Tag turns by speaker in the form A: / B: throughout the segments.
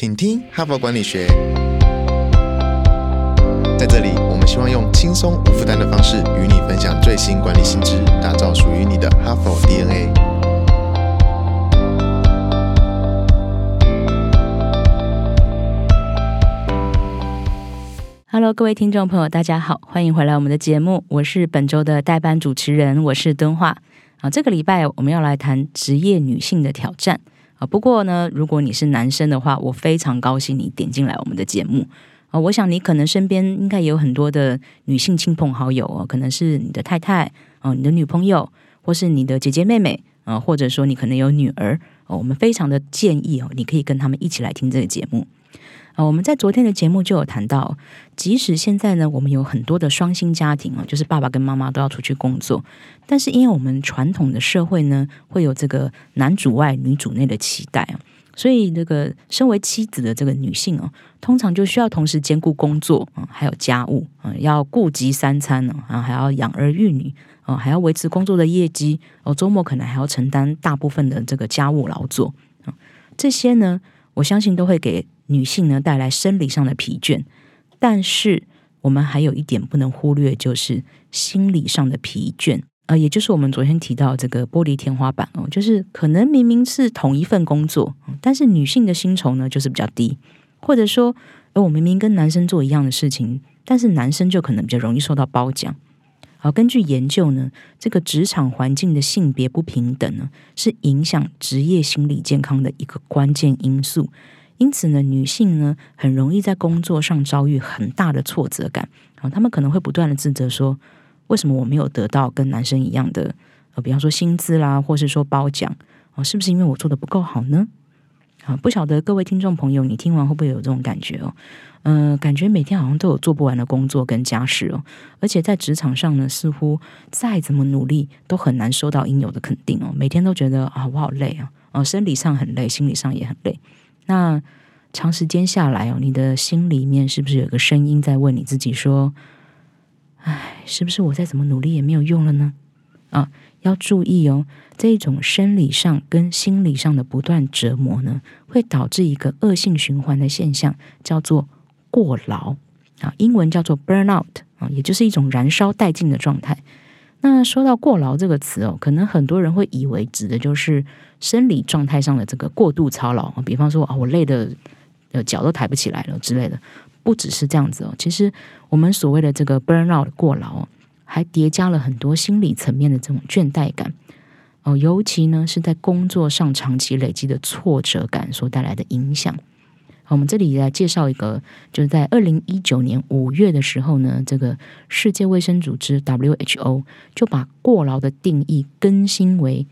A: 请听哈佛管理学。在这里，我们希望用轻松无负担的方式与你分享最新管理新知，打造属于你的哈佛 DNA。
B: Hello，各位听众朋友，大家好，欢迎回来我们的节目，我是本周的代班主持人，我是敦化。啊，这个礼拜我们要来谈职业女性的挑战。啊，不过呢，如果你是男生的话，我非常高兴你点进来我们的节目。啊，我想你可能身边应该也有很多的女性亲朋好友哦，可能是你的太太，哦，你的女朋友，或是你的姐姐妹妹，啊，或者说你可能有女儿，哦，我们非常的建议哦，你可以跟他们一起来听这个节目。啊，我们在昨天的节目就有谈到，即使现在呢，我们有很多的双薪家庭啊，就是爸爸跟妈妈都要出去工作，但是因为我们传统的社会呢，会有这个男主外女主内的期待啊，所以这个身为妻子的这个女性哦，通常就需要同时兼顾工作啊，还有家务啊，要顾及三餐呢，啊，还要养儿育女啊，还要维持工作的业绩哦，周末可能还要承担大部分的这个家务劳作啊，这些呢，我相信都会给。女性呢带来生理上的疲倦，但是我们还有一点不能忽略，就是心理上的疲倦呃，也就是我们昨天提到这个玻璃天花板哦，就是可能明明是同一份工作，但是女性的薪酬呢就是比较低，或者说，而我明明跟男生做一样的事情，但是男生就可能比较容易受到褒奖。好，根据研究呢，这个职场环境的性别不平等呢，是影响职业心理健康的一个关键因素。因此呢，女性呢很容易在工作上遭遇很大的挫折感啊，他们可能会不断的自责说，为什么我没有得到跟男生一样的呃，比方说薪资啦，或是说褒奖啊，是不是因为我做的不够好呢？啊，不晓得各位听众朋友，你听完会不会有这种感觉哦？嗯，感觉每天好像都有做不完的工作跟家事哦，而且在职场上呢，似乎再怎么努力都很难收到应有的肯定哦，每天都觉得啊，我好累啊，哦，生理上很累，心理上也很累。那长时间下来哦，你的心里面是不是有个声音在问你自己说：“哎，是不是我再怎么努力也没有用了呢？”啊，要注意哦，这种生理上跟心理上的不断折磨呢，会导致一个恶性循环的现象，叫做过劳啊，英文叫做 burnout 啊，也就是一种燃烧殆尽的状态。那说到过劳这个词哦，可能很多人会以为指的就是生理状态上的这个过度操劳，比方说啊，我累的呃脚都抬不起来了之类的，不只是这样子哦。其实我们所谓的这个 burnout 过劳，还叠加了很多心理层面的这种倦怠感哦，尤其呢是在工作上长期累积的挫折感所带来的影响。我们这里来介绍一个，就是在二零一九年五月的时候呢，这个世界卫生组织 WHO 就把过劳的定义更新为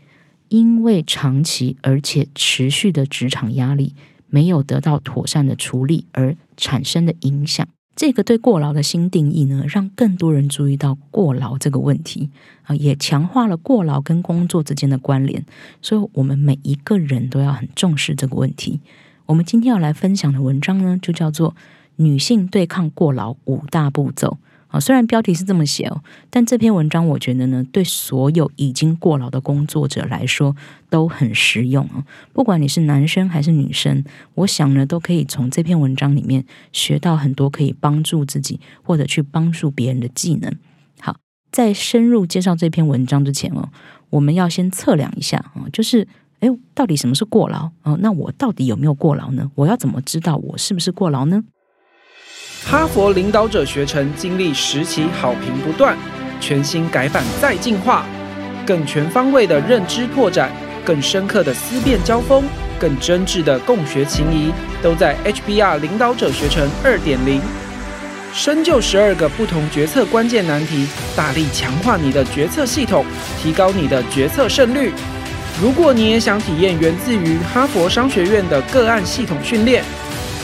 B: 因为长期而且持续的职场压力没有得到妥善的处理而产生的影响。这个对过劳的新定义呢，让更多人注意到过劳这个问题啊，也强化了过劳跟工作之间的关联。所以，我们每一个人都要很重视这个问题。我们今天要来分享的文章呢，就叫做《女性对抗过劳五大步骤》啊。虽然标题是这么写哦，但这篇文章我觉得呢，对所有已经过劳的工作者来说都很实用啊。不管你是男生还是女生，我想呢，都可以从这篇文章里面学到很多可以帮助自己或者去帮助别人的技能。好，在深入介绍这篇文章之前哦，我们要先测量一下啊，就是。哎，到底什么是过劳？哦，那我到底有没有过劳呢？我要怎么知道我是不是过劳呢？
C: 哈佛领导者学程经历十期好评不断，全新改版再进化，更全方位的认知拓展，更深刻的思辨交锋，更真挚的共学情谊，都在 HBR 领导者学程二点零。深究十二个不同决策关键难题，大力强化你的决策系统，提高你的决策胜率。如果你也想体验源自于哈佛商学院的个案系统训练，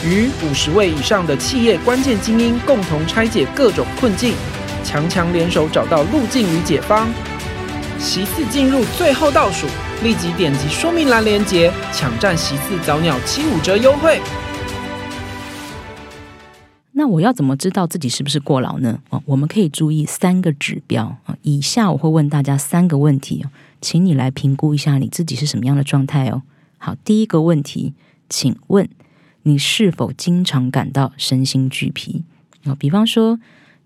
C: 与五十位以上的企业关键精英共同拆解各种困境，强强联手找到路径与解方，席次进入最后倒数，立即点击说明栏连接，抢占席次早鸟七五折优惠。
B: 那我要怎么知道自己是不是过劳呢？哦，我们可以注意三个指标啊。以下我会问大家三个问题哦。请你来评估一下你自己是什么样的状态哦。好，第一个问题，请问你是否经常感到身心俱疲啊？比方说，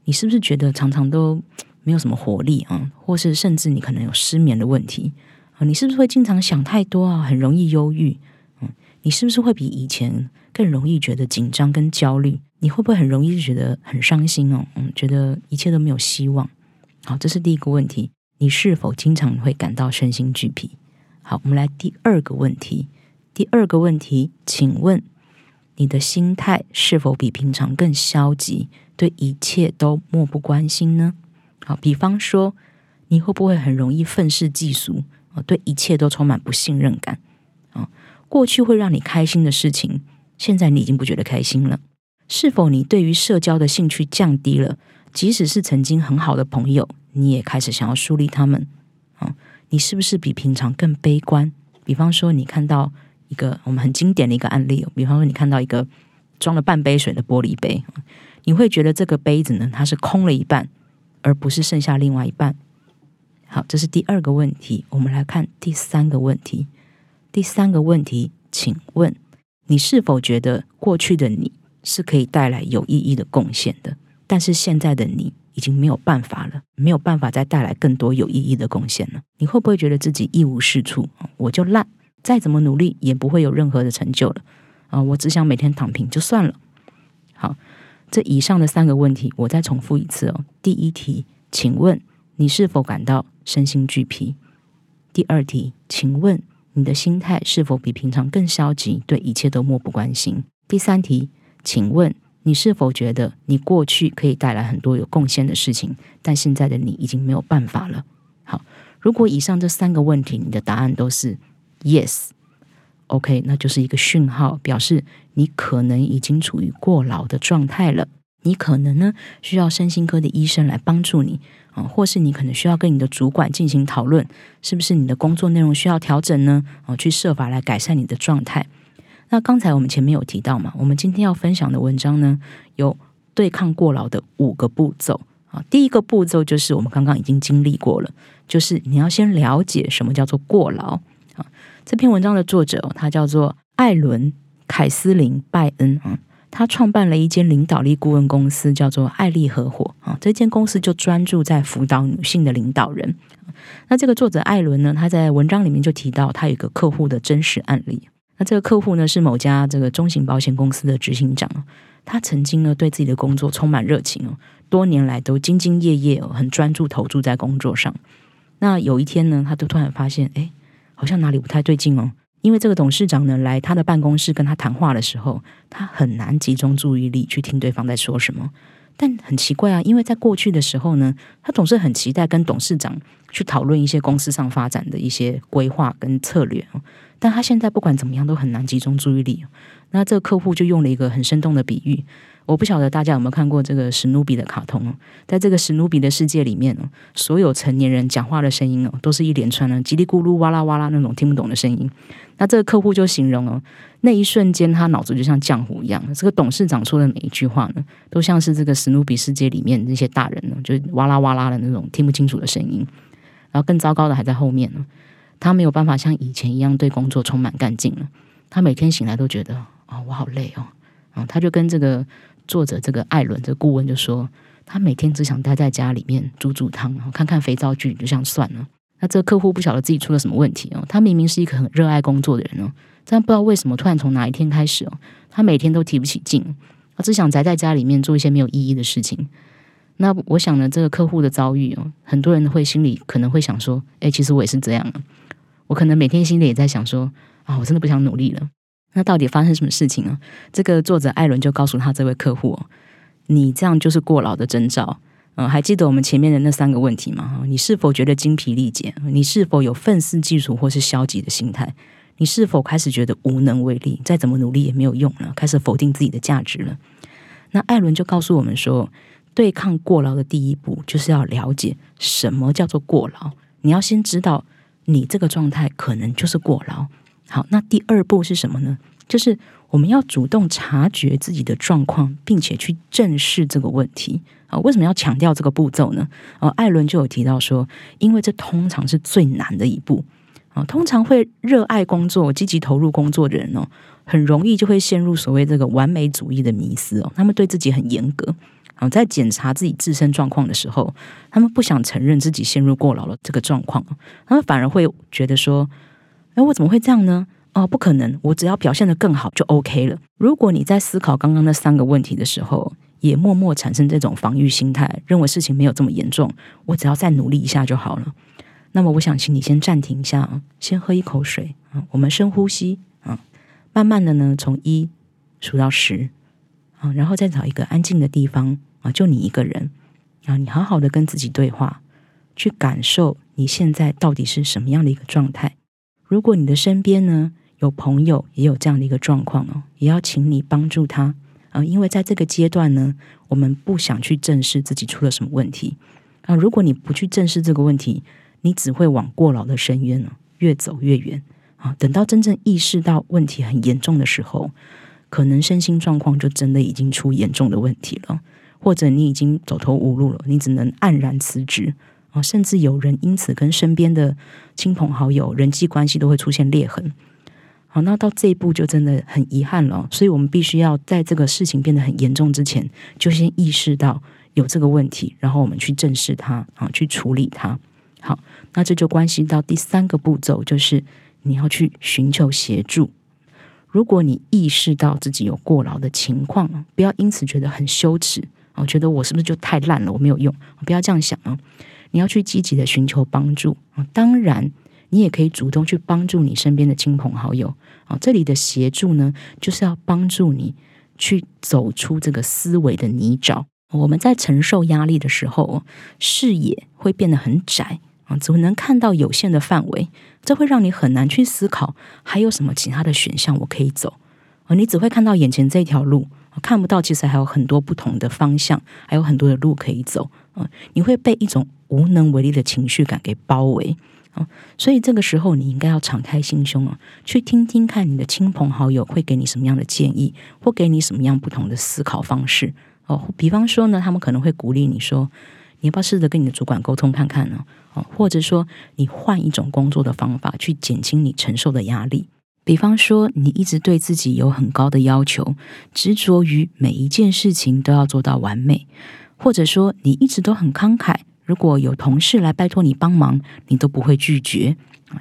B: 你是不是觉得常常都没有什么活力啊？或是甚至你可能有失眠的问题啊？你是不是会经常想太多啊？很容易忧郁？嗯，你是不是会比以前更容易觉得紧张跟焦虑？你会不会很容易觉得很伤心哦？嗯，觉得一切都没有希望？好，这是第一个问题。你是否经常会感到身心俱疲？好，我们来第二个问题。第二个问题，请问你的心态是否比平常更消极，对一切都漠不关心呢？好，比方说，你会不会很容易愤世嫉俗啊？对一切都充满不信任感啊？过去会让你开心的事情，现在你已经不觉得开心了？是否你对于社交的兴趣降低了？即使是曾经很好的朋友。你也开始想要疏离他们啊？你是不是比平常更悲观？比方说，你看到一个我们很经典的一个案例，比方说，你看到一个装了半杯水的玻璃杯，你会觉得这个杯子呢，它是空了一半，而不是剩下另外一半。好，这是第二个问题。我们来看第三个问题。第三个问题，请问你是否觉得过去的你是可以带来有意义的贡献的？但是现在的你？已经没有办法了，没有办法再带来更多有意义的贡献了。你会不会觉得自己一无是处？我就烂，再怎么努力也不会有任何的成就了啊！我只想每天躺平就算了。好，这以上的三个问题，我再重复一次哦。第一题，请问你是否感到身心俱疲？第二题，请问你的心态是否比平常更消极，对一切都漠不关心？第三题，请问。你是否觉得你过去可以带来很多有贡献的事情，但现在的你已经没有办法了？好，如果以上这三个问题你的答案都是 yes，OK，那就是一个讯号，表示你可能已经处于过劳的状态了。你可能呢需要身心科的医生来帮助你啊，或是你可能需要跟你的主管进行讨论，是不是你的工作内容需要调整呢？啊，去设法来改善你的状态。那刚才我们前面有提到嘛，我们今天要分享的文章呢，有对抗过劳的五个步骤啊。第一个步骤就是我们刚刚已经经历过了，就是你要先了解什么叫做过劳啊。这篇文章的作者他叫做艾伦·凯斯林·拜恩啊，他创办了一间领导力顾问公司，叫做艾利合伙啊。这间公司就专注在辅导女性的领导人。那这个作者艾伦呢，他在文章里面就提到他有一个客户的真实案例。那这个客户呢是某家这个中型保险公司的执行长，他曾经呢对自己的工作充满热情哦，多年来都兢兢业业哦，很专注投注在工作上。那有一天呢，他就突然发现，哎，好像哪里不太对劲哦，因为这个董事长呢来他的办公室跟他谈话的时候，他很难集中注意力去听对方在说什么。但很奇怪啊，因为在过去的时候呢，他总是很期待跟董事长去讨论一些公司上发展的一些规划跟策略但他现在不管怎么样都很难集中注意力。那这个客户就用了一个很生动的比喻，我不晓得大家有没有看过这个史努比的卡通哦。在这个史努比的世界里面哦，所有成年人讲话的声音哦，都是一连串的叽里咕噜、哇啦哇啦那种听不懂的声音。那这个客户就形容哦，那一瞬间他脑子就像浆糊一样。这个董事长说的每一句话呢，都像是这个史努比世界里面那些大人呢，就哇啦哇啦的那种听不清楚的声音。然后更糟糕的还在后面呢。他没有办法像以前一样对工作充满干劲了。他每天醒来都觉得啊，我好累哦。啊，他就跟这个作者这个艾伦这顾问就说，他每天只想待在家里面煮煮汤，然后看看肥皂剧，就这样算了。那这个客户不晓得自己出了什么问题哦。他明明是一个很热爱工作的人哦，但不知道为什么突然从哪一天开始哦，他每天都提不起劲，他只想宅在家里面做一些没有意义的事情。那我想呢，这个客户的遭遇哦，很多人会心里可能会想说，哎，其实我也是这样啊。我可能每天心里也在想说啊，我真的不想努力了。那到底发生什么事情呢？这个作者艾伦就告诉他这位客户，你这样就是过劳的征兆。嗯，还记得我们前面的那三个问题吗？你是否觉得精疲力竭？你是否有愤世嫉俗或是消极的心态？你是否开始觉得无能为力，再怎么努力也没有用了，开始否定自己的价值了？那艾伦就告诉我们说，对抗过劳的第一步就是要了解什么叫做过劳。你要先知道。你这个状态可能就是过劳。好，那第二步是什么呢？就是我们要主动察觉自己的状况，并且去正视这个问题啊。为什么要强调这个步骤呢？哦，艾伦就有提到说，因为这通常是最难的一步啊，通常会热爱工作、积极投入工作的人哦，很容易就会陷入所谓这个完美主义的迷思哦。他们对自己很严格啊，在检查自己自身状况的时候，他们不想承认自己陷入过劳的这个状况，他们反而会觉得说：“哎，我怎么会这样呢？哦，不可能，我只要表现的更好就 OK 了。”如果你在思考刚刚那三个问题的时候，也默默产生这种防御心态，认为事情没有这么严重，我只要再努力一下就好了。那么，我想请你先暂停一下啊，先喝一口水啊，我们深呼吸啊，慢慢的呢，从一数到十啊，然后再找一个安静的地方啊，就你一个人啊，你好好的跟自己对话，去感受你现在到底是什么样的一个状态。如果你的身边呢有朋友也有这样的一个状况哦，也要请你帮助他啊，因为在这个阶段呢，我们不想去正视自己出了什么问题啊。如果你不去正视这个问题，你只会往过劳的深渊呢越走越远啊！等到真正意识到问题很严重的时候，可能身心状况就真的已经出严重的问题了，或者你已经走投无路了，你只能黯然辞职啊！甚至有人因此跟身边的亲朋好友人际关系都会出现裂痕。好，那到这一步就真的很遗憾了。所以我们必须要在这个事情变得很严重之前，就先意识到有这个问题，然后我们去正视它啊，去处理它。好，那这就关系到第三个步骤，就是你要去寻求协助。如果你意识到自己有过劳的情况，不要因此觉得很羞耻我觉得我是不是就太烂了，我没有用？不要这样想啊！你要去积极的寻求帮助啊！当然，你也可以主动去帮助你身边的亲朋好友啊！这里的协助呢，就是要帮助你去走出这个思维的泥沼。我们在承受压力的时候，视野会变得很窄。啊，只能看到有限的范围，这会让你很难去思考还有什么其他的选项我可以走。啊你只会看到眼前这条路，看不到其实还有很多不同的方向，还有很多的路可以走。啊，你会被一种无能为力的情绪感给包围。啊，所以这个时候你应该要敞开心胸啊，去听听看你的亲朋好友会给你什么样的建议，或给你什么样不同的思考方式。哦，比方说呢，他们可能会鼓励你说。你要不要试着跟你的主管沟通看看呢？哦，或者说你换一种工作的方法去减轻你承受的压力。比方说，你一直对自己有很高的要求，执着于每一件事情都要做到完美；或者说，你一直都很慷慨，如果有同事来拜托你帮忙，你都不会拒绝。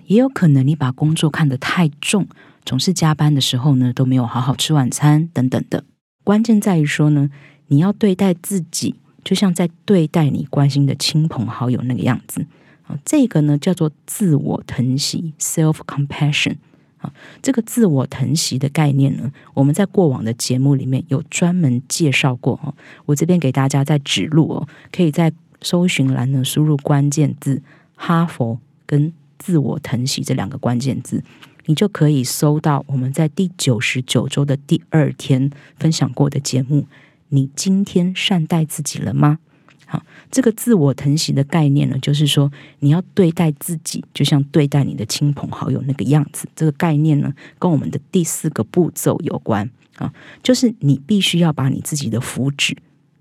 B: 也有可能你把工作看得太重，总是加班的时候呢都没有好好吃晚餐等等的。关键在于说呢，你要对待自己。就像在对待你关心的亲朋好友那个样子啊，这个呢叫做自我疼惜 （self compassion） 啊。这个自我疼惜的概念呢，我们在过往的节目里面有专门介绍过哦。我这边给大家在指路哦，可以在搜寻栏呢输入关键字“哈佛”跟“自我疼惜”这两个关键字，你就可以搜到我们在第九十九周的第二天分享过的节目。你今天善待自己了吗？好，这个自我疼惜的概念呢，就是说你要对待自己，就像对待你的亲朋好友那个样子。这个概念呢，跟我们的第四个步骤有关啊，就是你必须要把你自己的福祉、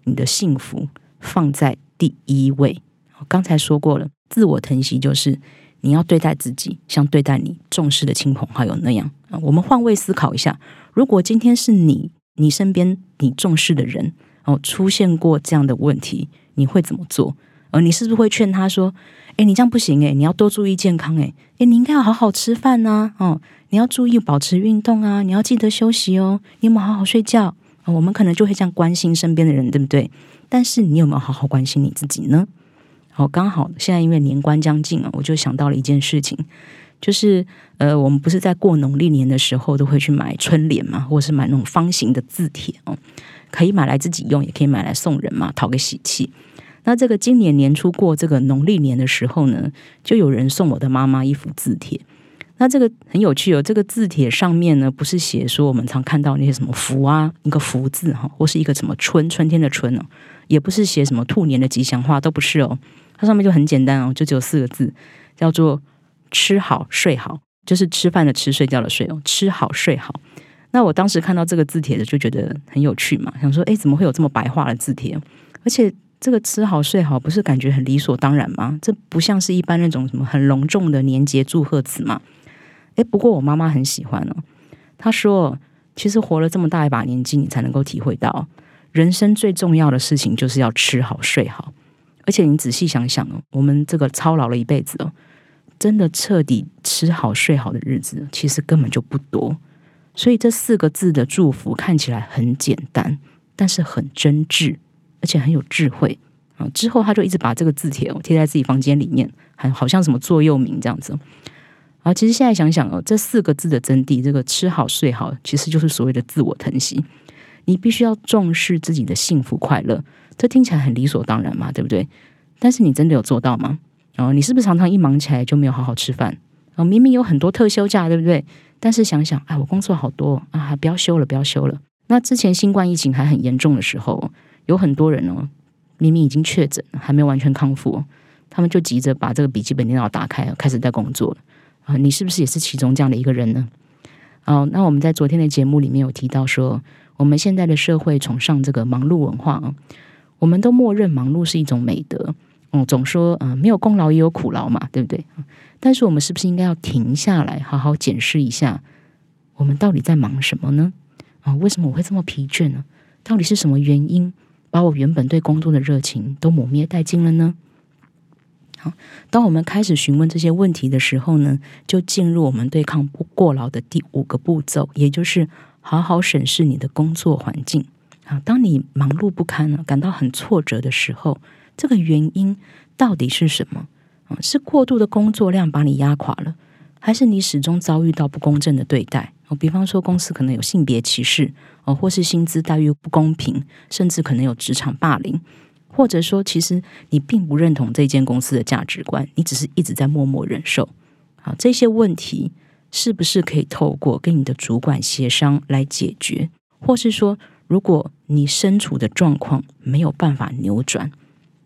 B: 你的幸福放在第一位。我刚才说过了，自我疼惜就是你要对待自己，像对待你重视的亲朋好友那样。我们换位思考一下，如果今天是你。你身边你重视的人哦，出现过这样的问题，你会怎么做？而你是不是会劝他说：“哎，你这样不行哎，你要多注意健康哎，哎，你应该要好好吃饭呐，哦，你要注意保持运动啊，你要记得休息哦，你有没有好好睡觉？我们可能就会这样关心身边的人，对不对？但是你有没有好好关心你自己呢？好，刚好现在因为年关将近啊，我就想到了一件事情。就是呃，我们不是在过农历年的时候都会去买春联嘛，或是买那种方形的字帖哦，可以买来自己用，也可以买来送人嘛，讨个喜气。那这个今年年初过这个农历年的时候呢，就有人送我的妈妈一幅字帖。那这个很有趣哦，这个字帖上面呢，不是写说我们常看到那些什么福啊，一个福字哈，或是一个什么春春天的春哦，也不是写什么兔年的吉祥话，都不是哦。它上面就很简单哦，就只有四个字，叫做。吃好睡好，就是吃饭的吃，睡觉的睡哦。吃好睡好。那我当时看到这个字帖的，就觉得很有趣嘛，想说，哎，怎么会有这么白话的字帖？而且这个吃好睡好不是感觉很理所当然吗？这不像是一般那种什么很隆重的年节祝贺词嘛？诶，不过我妈妈很喜欢哦。她说，其实活了这么大一把年纪，你才能够体会到，人生最重要的事情就是要吃好睡好。而且你仔细想想哦，我们这个操劳了一辈子哦，真的彻底吃好睡好的日子，其实根本就不多。所以这四个字的祝福看起来很简单，但是很真挚，而且很有智慧啊。之后他就一直把这个字帖贴在自己房间里面，还好像什么座右铭这样子。啊，其实现在想想哦，这四个字的真谛，这个吃好睡好，其实就是所谓的自我疼惜。你必须要重视自己的幸福快乐。这听起来很理所当然嘛，对不对？但是你真的有做到吗？哦，你是不是常常一忙起来就没有好好吃饭？哦，明明有很多特休假，对不对？但是想想，哎，我工作好多啊，不要休了，不要休了。那之前新冠疫情还很严重的时候，有很多人哦，明明已经确诊，还没有完全康复，他们就急着把这个笔记本电脑打开，开始在工作了啊。你是不是也是其中这样的一个人呢？哦，那我们在昨天的节目里面有提到说，我们现在的社会崇尚这个忙碌文化啊。我们都默认忙碌是一种美德，嗯，总说嗯没有功劳也有苦劳嘛，对不对？但是我们是不是应该要停下来，好好检视一下，我们到底在忙什么呢？啊，为什么我会这么疲倦呢？到底是什么原因把我原本对工作的热情都磨灭殆尽了呢？好，当我们开始询问这些问题的时候呢，就进入我们对抗不过劳的第五个步骤，也就是好好审视你的工作环境。啊，当你忙碌不堪了，感到很挫折的时候，这个原因到底是什么？啊，是过度的工作量把你压垮了，还是你始终遭遇到不公正的对待？哦，比方说公司可能有性别歧视，哦，或是薪资待遇不公平，甚至可能有职场霸凌，或者说其实你并不认同这间公司的价值观，你只是一直在默默忍受。好，这些问题是不是可以透过跟你的主管协商来解决，或是说？如果你身处的状况没有办法扭转，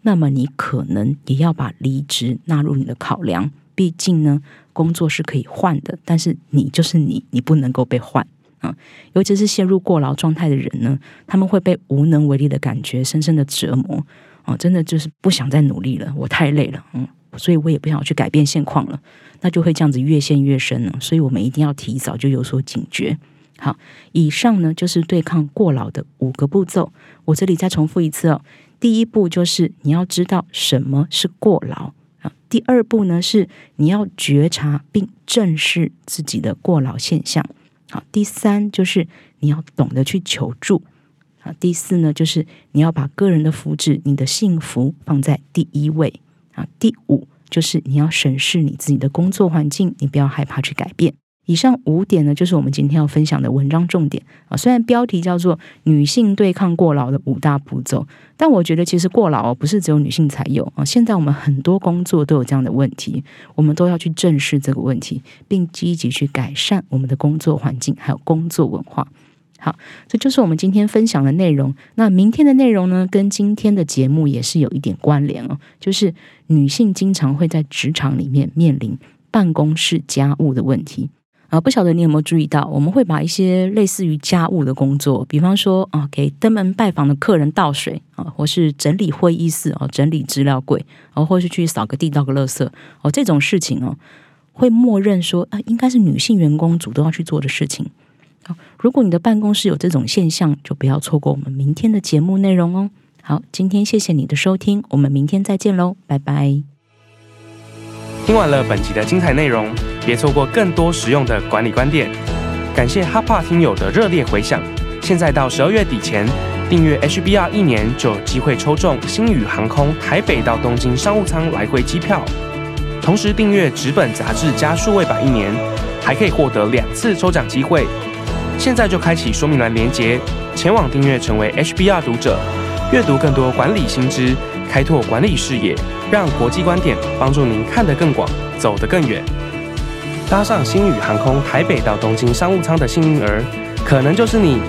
B: 那么你可能也要把离职纳入你的考量。毕竟呢，工作是可以换的，但是你就是你，你不能够被换啊！尤其是陷入过劳状态的人呢，他们会被无能为力的感觉深深的折磨啊！真的就是不想再努力了，我太累了，嗯，所以我也不想去改变现况了，那就会这样子越陷越深了。所以我们一定要提早就有所警觉。好，以上呢就是对抗过劳的五个步骤。我这里再重复一次哦。第一步就是你要知道什么是过劳啊。第二步呢是你要觉察并正视自己的过劳现象。好，第三就是你要懂得去求助。啊，第四呢就是你要把个人的福祉、你的幸福放在第一位。啊，第五就是你要审视你自己的工作环境，你不要害怕去改变。以上五点呢，就是我们今天要分享的文章重点啊。虽然标题叫做《女性对抗过劳的五大步骤》，但我觉得其实过劳不是只有女性才有啊。现在我们很多工作都有这样的问题，我们都要去正视这个问题，并积极去改善我们的工作环境还有工作文化。好，这就是我们今天分享的内容。那明天的内容呢，跟今天的节目也是有一点关联哦，就是女性经常会在职场里面面临办公室家务的问题。啊，不晓得你有没有注意到，我们会把一些类似于家务的工作，比方说啊，给登门拜访的客人倒水啊，或是整理会议室哦，整理资料柜，哦，或是去扫个地、倒个垃圾哦，这种事情哦，会默认说啊，应该是女性员工主动要去做的事情。好，如果你的办公室有这种现象，就不要错过我们明天的节目内容哦。好，今天谢谢你的收听，我们明天再见喽，拜拜。
C: 听完了本集的精彩内容，别错过更多实用的管理观点。感谢哈帕听友的热烈回响。现在到十二月底前订阅 HBR 一年，就有机会抽中星宇航空台北到东京商务舱来回机票。同时订阅纸本杂志加数位版一年，还可以获得两次抽奖机会。现在就开启说明栏连接，前往订阅成为 HBR 读者，阅读更多管理新知。开拓管理视野，让国际观点帮助您看得更广，走得更远。搭上星宇航空台北到东京商务舱的幸运儿，可能就是你。